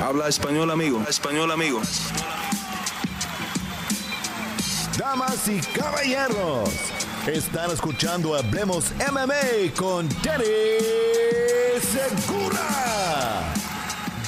Habla español, amigo. español, amigo. Damas y caballeros, están escuchando Hablemos MMA con Danny Segura.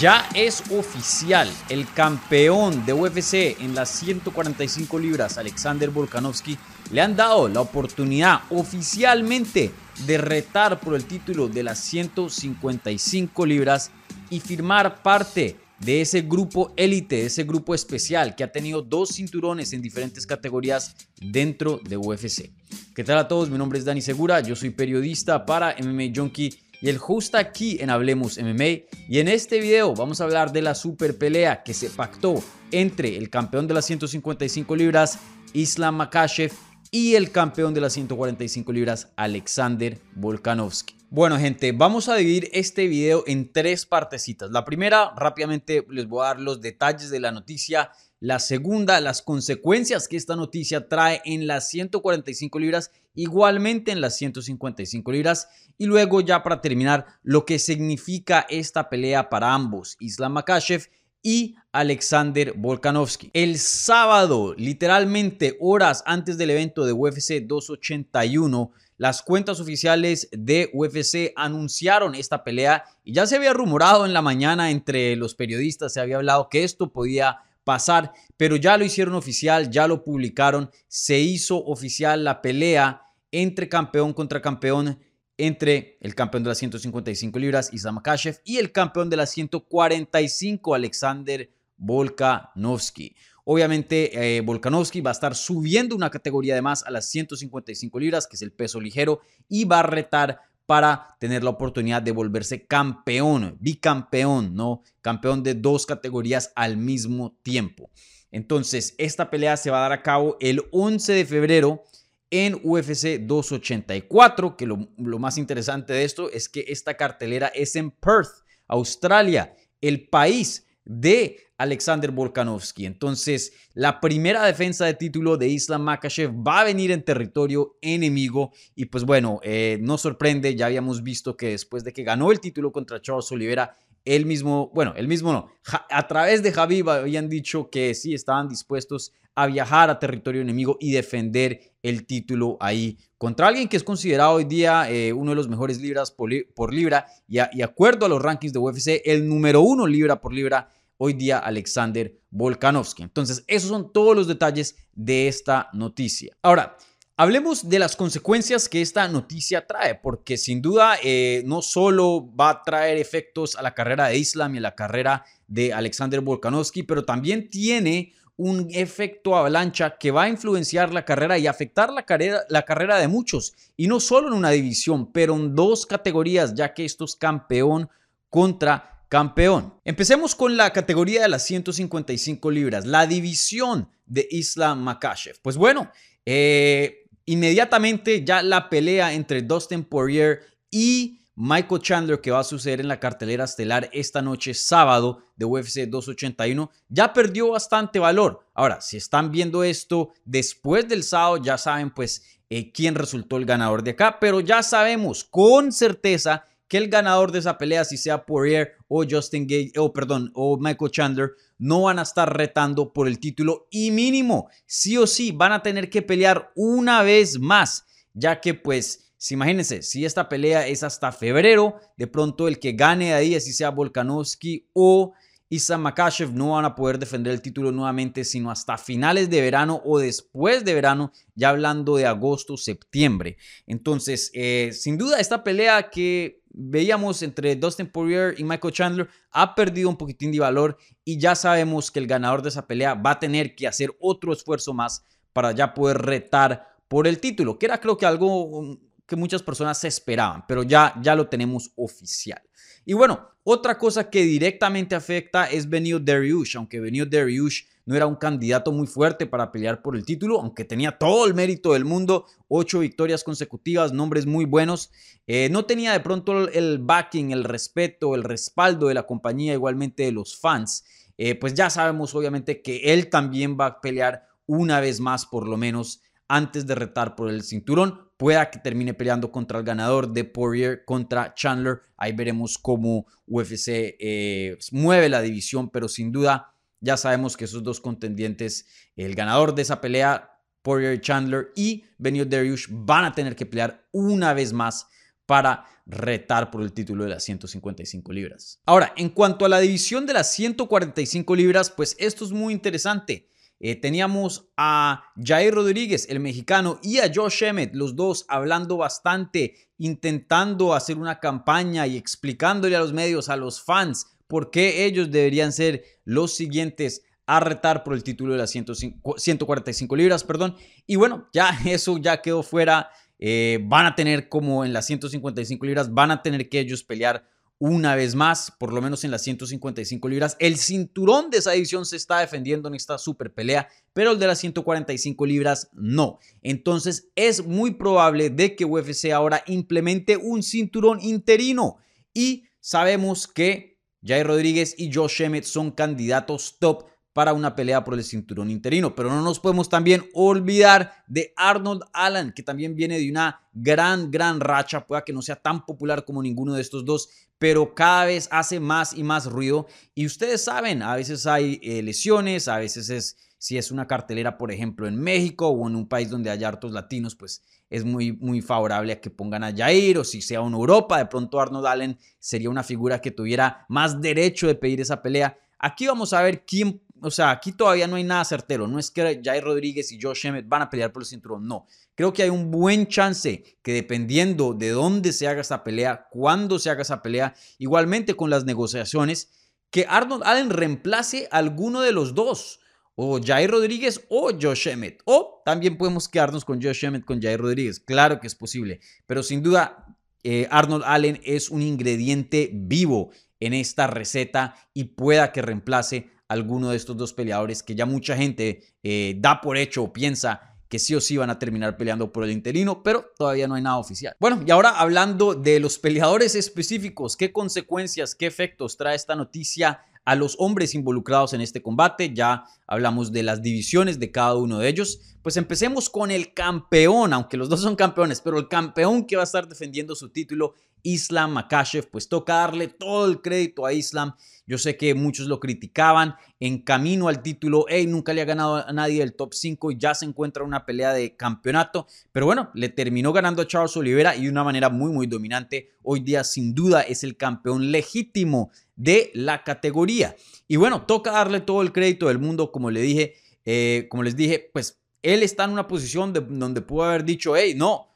Ya es oficial, el campeón de UFC en las 145 libras, Alexander Volkanovski, le han dado la oportunidad oficialmente de retar por el título de las 155 libras y firmar parte de ese grupo élite, ese grupo especial que ha tenido dos cinturones en diferentes categorías dentro de UFC. ¿Qué tal a todos? Mi nombre es Dani Segura, yo soy periodista para MMA Junkie y el host aquí en Hablemos MMA. Y en este video vamos a hablar de la super pelea que se pactó entre el campeón de las 155 libras, Islam Makashev, y el campeón de las 145 libras, Alexander Volkanovski. Bueno gente, vamos a dividir este video en tres partecitas. La primera, rápidamente les voy a dar los detalles de la noticia. La segunda, las consecuencias que esta noticia trae en las 145 libras, igualmente en las 155 libras. Y luego ya para terminar, lo que significa esta pelea para ambos, Islam Makashev y Alexander Volkanovski. El sábado, literalmente horas antes del evento de UFC 281, las cuentas oficiales de UFC anunciaron esta pelea y ya se había rumorado en la mañana entre los periodistas, se había hablado que esto podía pasar, pero ya lo hicieron oficial, ya lo publicaron, se hizo oficial la pelea entre campeón contra campeón entre el campeón de las 155 libras, Islam y el campeón de las 145, Alexander Volkanovski. Obviamente, eh, Volkanovski va a estar subiendo una categoría de más a las 155 libras, que es el peso ligero, y va a retar para tener la oportunidad de volverse campeón, bicampeón, ¿no? Campeón de dos categorías al mismo tiempo. Entonces, esta pelea se va a dar a cabo el 11 de febrero en UFC 284, que lo, más interesante de esto es que esta cartelera es en Perth, Australia, el país de Alexander Volkanovski. Entonces, la primera defensa de título de Islam Makashev va a venir en territorio enemigo. Y pues bueno, eh, no sorprende, ya habíamos visto que después de que ganó el título contra Charles Oliveira, él mismo, bueno, él mismo no, a través de Javib habían dicho que sí estaban dispuestos a viajar a territorio enemigo y defender el título ahí contra alguien que es considerado hoy día eh, uno de los mejores libras por, libra y, acuerdo a los rankings de UFC, el número uno libra por libra hoy día Alexander Volkanovski. Entonces, esos son todos los detalles de esta noticia. Ahora, Hablemos de las consecuencias que esta noticia trae, porque sin duda eh, no solo va a traer efectos a la carrera de Islam y a la carrera de Alexander Volkanovski, pero también tiene un efecto avalancha que va a influenciar la carrera y afectar la carrera, la carrera de muchos, y no solo en una división, pero en dos categorías, ya que esto es campeón contra campeón. Empecemos con la categoría de las 155 libras, la división de Islam Makashev. Pues bueno, eh, inmediatamente ya la pelea entre Dustin Poirier y Michael Chandler que va a suceder en la cartelera estelar esta noche sábado de UFC 281 ya perdió bastante valor. Ahora, si están viendo esto después del sábado, ya saben pues eh, quién resultó el ganador de acá, pero ya sabemos con certeza que el ganador de esa pelea, si sea Poirier o Justin Gage, o perdón, o Michael Chandler, no van a estar retando por el título y mínimo, sí o sí, van a tener que pelear una vez más, ya que pues si imagínense, si esta pelea es hasta febrero, de pronto el que gane de ahí, así sea Volkanovski o Isam Makashev, no van a poder defender el título nuevamente, sino hasta finales de verano o después de verano, ya hablando de agosto, septiembre. Entonces, eh, sin duda, esta pelea que veíamos entre Dustin Poirier y Michael Chandler ha perdido un poquitín de valor y ya sabemos que el ganador de esa pelea va a tener que hacer otro esfuerzo más para ya poder retar por el título, que era creo que algo que muchas personas esperaban, pero ya, ya lo tenemos oficial. Y bueno, otra cosa que directamente afecta es Benio Dariush, aunque Benio Dariush no era un candidato muy fuerte para pelear por el título, aunque tenía todo el mérito del mundo, ocho victorias consecutivas, nombres muy buenos, eh, no tenía de pronto el backing, el respeto, el respaldo de la compañía, igualmente de los fans. Eh, pues ya sabemos obviamente que él también va a pelear una vez más por lo menos antes de retar por el cinturón pueda que termine peleando contra el ganador de Poirier contra Chandler. Ahí veremos cómo UFC eh, mueve la división, pero sin duda ya sabemos que esos dos contendientes, el ganador de esa pelea, Poirier Chandler y Benio Dariush, van a tener que pelear una vez más para retar por el título de las 155 libras. Ahora, en cuanto a la división de las 145 libras, pues esto es muy interesante. Eh, teníamos a Jair Rodríguez, el mexicano, y a Josh Emmett, los dos hablando bastante, intentando hacer una campaña y explicándole a los medios, a los fans, por qué ellos deberían ser los siguientes a retar por el título de las 145 libras, perdón. Y bueno, ya eso ya quedó fuera. Eh, van a tener como en las 155 libras, van a tener que ellos pelear una vez más, por lo menos en las 155 libras. El cinturón de esa edición se está defendiendo en esta super pelea, pero el de las 145 libras no. Entonces es muy probable de que UFC ahora implemente un cinturón interino. Y sabemos que Jair Rodríguez y Josh Emmett son candidatos top para una pelea por el cinturón interino. Pero no nos podemos también olvidar de Arnold Allen, que también viene de una gran, gran racha. Pueda que no sea tan popular como ninguno de estos dos, pero cada vez hace más y más ruido. Y ustedes saben, a veces hay eh, lesiones, a veces es, si es una cartelera, por ejemplo, en México o en un país donde hay hartos latinos, pues es muy, muy favorable a que pongan a Jair o si sea en Europa, de pronto Arnold Allen sería una figura que tuviera más derecho de pedir esa pelea. Aquí vamos a ver quién o sea, aquí todavía no hay nada certero. No es que Jair Rodríguez y Josh Emmett van a pelear por el cinturón. No. Creo que hay un buen chance que dependiendo de dónde se haga esa pelea, cuándo se haga esa pelea, igualmente con las negociaciones, que Arnold Allen reemplace a alguno de los dos. O Jair Rodríguez o Josh Emmett. O también podemos quedarnos con Josh Emmett, con Jair Rodríguez. Claro que es posible. Pero sin duda, eh, Arnold Allen es un ingrediente vivo en esta receta y pueda que reemplace alguno de estos dos peleadores que ya mucha gente eh, da por hecho o piensa que sí o sí van a terminar peleando por el interino, pero todavía no hay nada oficial. Bueno, y ahora hablando de los peleadores específicos, ¿qué consecuencias, qué efectos trae esta noticia a los hombres involucrados en este combate? Ya hablamos de las divisiones de cada uno de ellos. Pues empecemos con el campeón, aunque los dos son campeones, pero el campeón que va a estar defendiendo su título Islam Makashev, pues toca darle todo el crédito a Islam. Yo sé que muchos lo criticaban en camino al título, hey, nunca le ha ganado a nadie del top 5 y ya se encuentra una pelea de campeonato, pero bueno, le terminó ganando a Charles Oliveira y de una manera muy, muy dominante. Hoy día sin duda es el campeón legítimo de la categoría. Y bueno, toca darle todo el crédito del mundo, como le dije, eh, como les dije, pues él está en una posición de, donde pudo haber dicho, hey, no,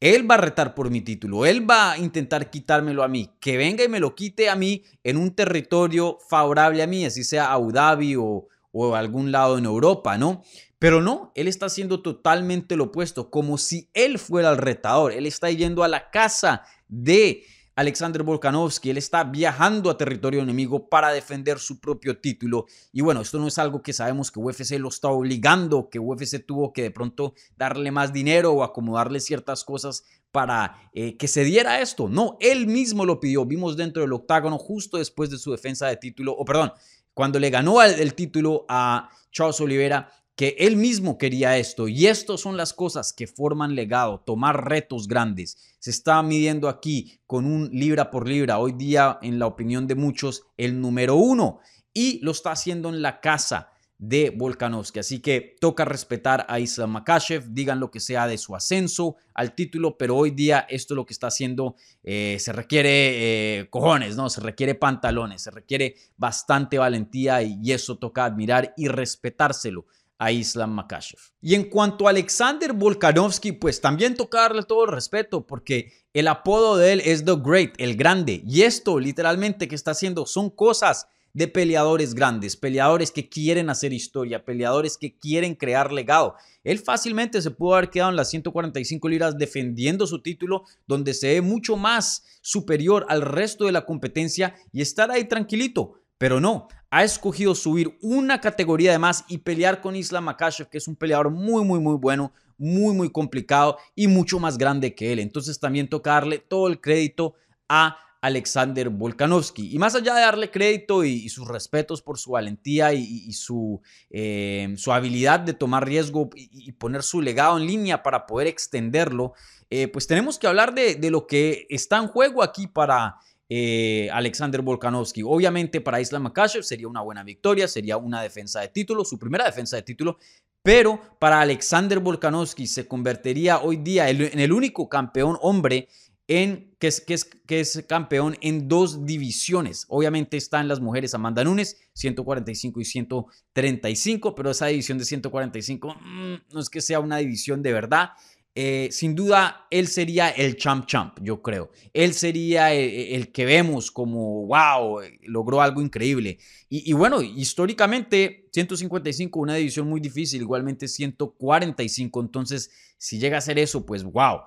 él va a retar por mi título, él va a intentar quitármelo a mí, que venga y me lo quite a mí en un territorio favorable a mí, así sea Abu o, o algún lado en Europa, ¿no? Pero no, él está haciendo totalmente lo opuesto, como si él fuera el retador, él está yendo a la casa de Alexander Volkanovski. Él está viajando a territorio enemigo para defender su propio título. Y bueno, esto no es algo que sabemos que UFC lo está obligando, que UFC tuvo que de pronto darle más dinero o acomodarle ciertas cosas para eh, que se diera esto. No, él mismo lo pidió. Vimos dentro del octágono justo después de su defensa de título, o perdón, cuando le ganó el título a Charles Oliveira, que él mismo quería esto y estas son las cosas que forman legado, tomar retos grandes. Se está midiendo aquí con un libra por libra, hoy día en la opinión de muchos el número uno y lo está haciendo en la casa de Volkanovski. Así que toca respetar a Islam Makashev, digan lo que sea de su ascenso al título, pero hoy día esto es lo que está haciendo, eh, se requiere eh, cojones, ¿no? Se requiere pantalones, se requiere bastante valentía y eso toca admirar y respetárselo a Islam Makashev. Y en cuanto a Alexander Volkanovski, pues también toca darle todo el respeto porque el apodo de él es The Great, el grande. Y esto literalmente que está haciendo son cosas de peleadores grandes, peleadores que quieren hacer historia, peleadores que quieren crear legado. Él fácilmente se pudo haber quedado en las 145 libras defendiendo su título, donde se ve mucho más superior al resto de la competencia y estar ahí tranquilito. Pero no, ha escogido subir una categoría de más y pelear con Islam Makashev, que es un peleador muy, muy, muy bueno, muy, muy complicado y mucho más grande que él. Entonces también toca darle todo el crédito a Alexander Volkanovski. Y más allá de darle crédito y, sus respetos por su valentía y, su, eh, su, habilidad de tomar riesgo y, poner su legado en línea para poder extenderlo, eh, pues tenemos que hablar de, de, lo que está en juego aquí para eh, Alexander Volkanovski. Obviamente para Islam Makhachev sería una buena victoria, sería una defensa de título, su primera defensa de título, pero para Alexander Volkanovski se convertiría hoy día en el único campeón hombre en, que, es, que, es, que es campeón en dos divisiones. Obviamente están las mujeres Amanda Nunes, 145 y 135, pero esa división de 145 mm, no es que sea una división de verdad. Eh, sin duda, él sería el champ champ, yo creo. Él sería eh, el, que vemos como, wow, logró algo increíble. Y, bueno, históricamente, 155, una división muy difícil, igualmente 145. Entonces, si llega a ser eso, pues wow,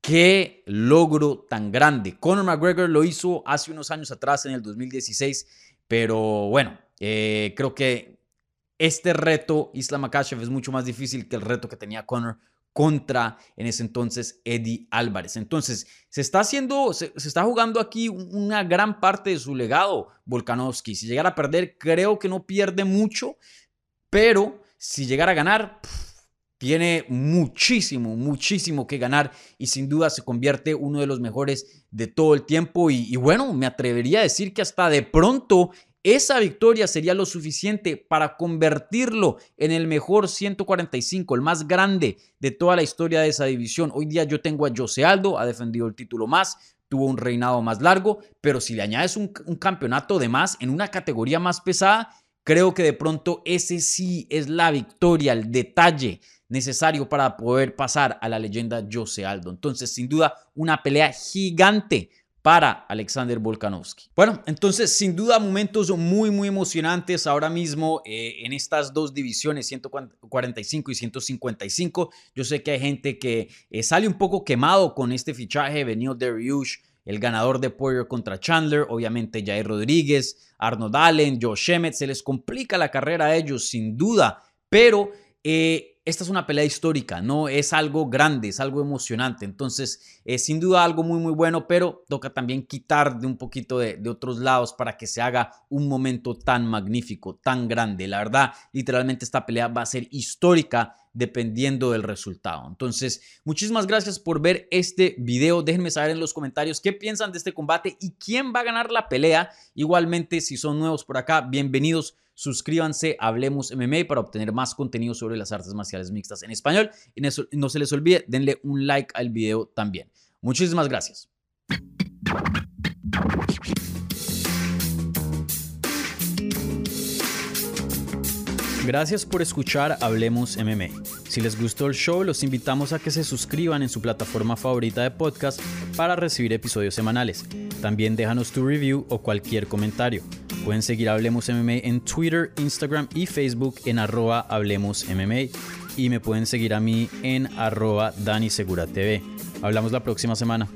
qué logro tan grande. Conor McGregor lo hizo hace unos años atrás, en el 2016, pero bueno, eh, creo que este reto, Islam Makhachev, es mucho más difícil que el reto que tenía Conor contra en ese entonces Eddie Álvarez. Entonces, se está haciendo, se, está jugando aquí una gran parte de su legado Volkanovski. Si llegara a perder, creo que no pierde mucho, pero si llegara a ganar, tiene muchísimo, muchísimo que ganar y sin duda se convierte uno de los mejores de todo el tiempo. y bueno, me atrevería a decir que hasta de pronto esa victoria sería lo suficiente para convertirlo en el mejor 145, el más grande de toda la historia de esa división. Hoy día yo tengo a Jose Aldo, ha defendido el título más, tuvo un reinado más largo, pero si le añades un, campeonato de más en una categoría más pesada, creo que de pronto ese sí es la victoria, el detalle necesario para poder pasar a la leyenda Jose Aldo. Entonces, sin duda, una pelea gigante para Alexander Volkanovski. Bueno, entonces sin duda momentos muy muy emocionantes ahora mismo eh, en estas dos divisiones 145 y 155. Yo sé que hay gente que eh, sale un poco quemado con este fichaje, venido de Ryush, el ganador de Poirier contra Chandler, obviamente Jair Rodríguez, Arnold Allen, Joe Shemet, se les complica la carrera a ellos sin duda, pero eh, esta es una pelea histórica, no es algo grande, es algo emocionante. Entonces, es sin duda algo muy, muy bueno, pero toca también quitar de un poquito de, de, otros lados para que se haga un momento tan magnífico, tan grande. La verdad, literalmente esta pelea va a ser histórica dependiendo del resultado. Entonces, muchísimas gracias por ver este video. Déjenme saber en los comentarios qué piensan de este combate y quién va a ganar la pelea. Igualmente, si son nuevos por acá, bienvenidos. Suscríbanse, hablemos MMA para obtener más contenido sobre las artes marciales mixtas en español. Y no se les olvide, denle un like al video también. Muchísimas gracias. Gracias por escuchar Hablemos MMA. Si les gustó el show, los invitamos a que se suscriban en su plataforma favorita de podcast para recibir episodios semanales. También déjanos tu review o cualquier comentario. Pueden seguir Hablemos MMA en Twitter, Instagram y Facebook en arroba Hablemos. Y me pueden seguir a mí en arroba Dani Segura TV. Hablamos la próxima semana.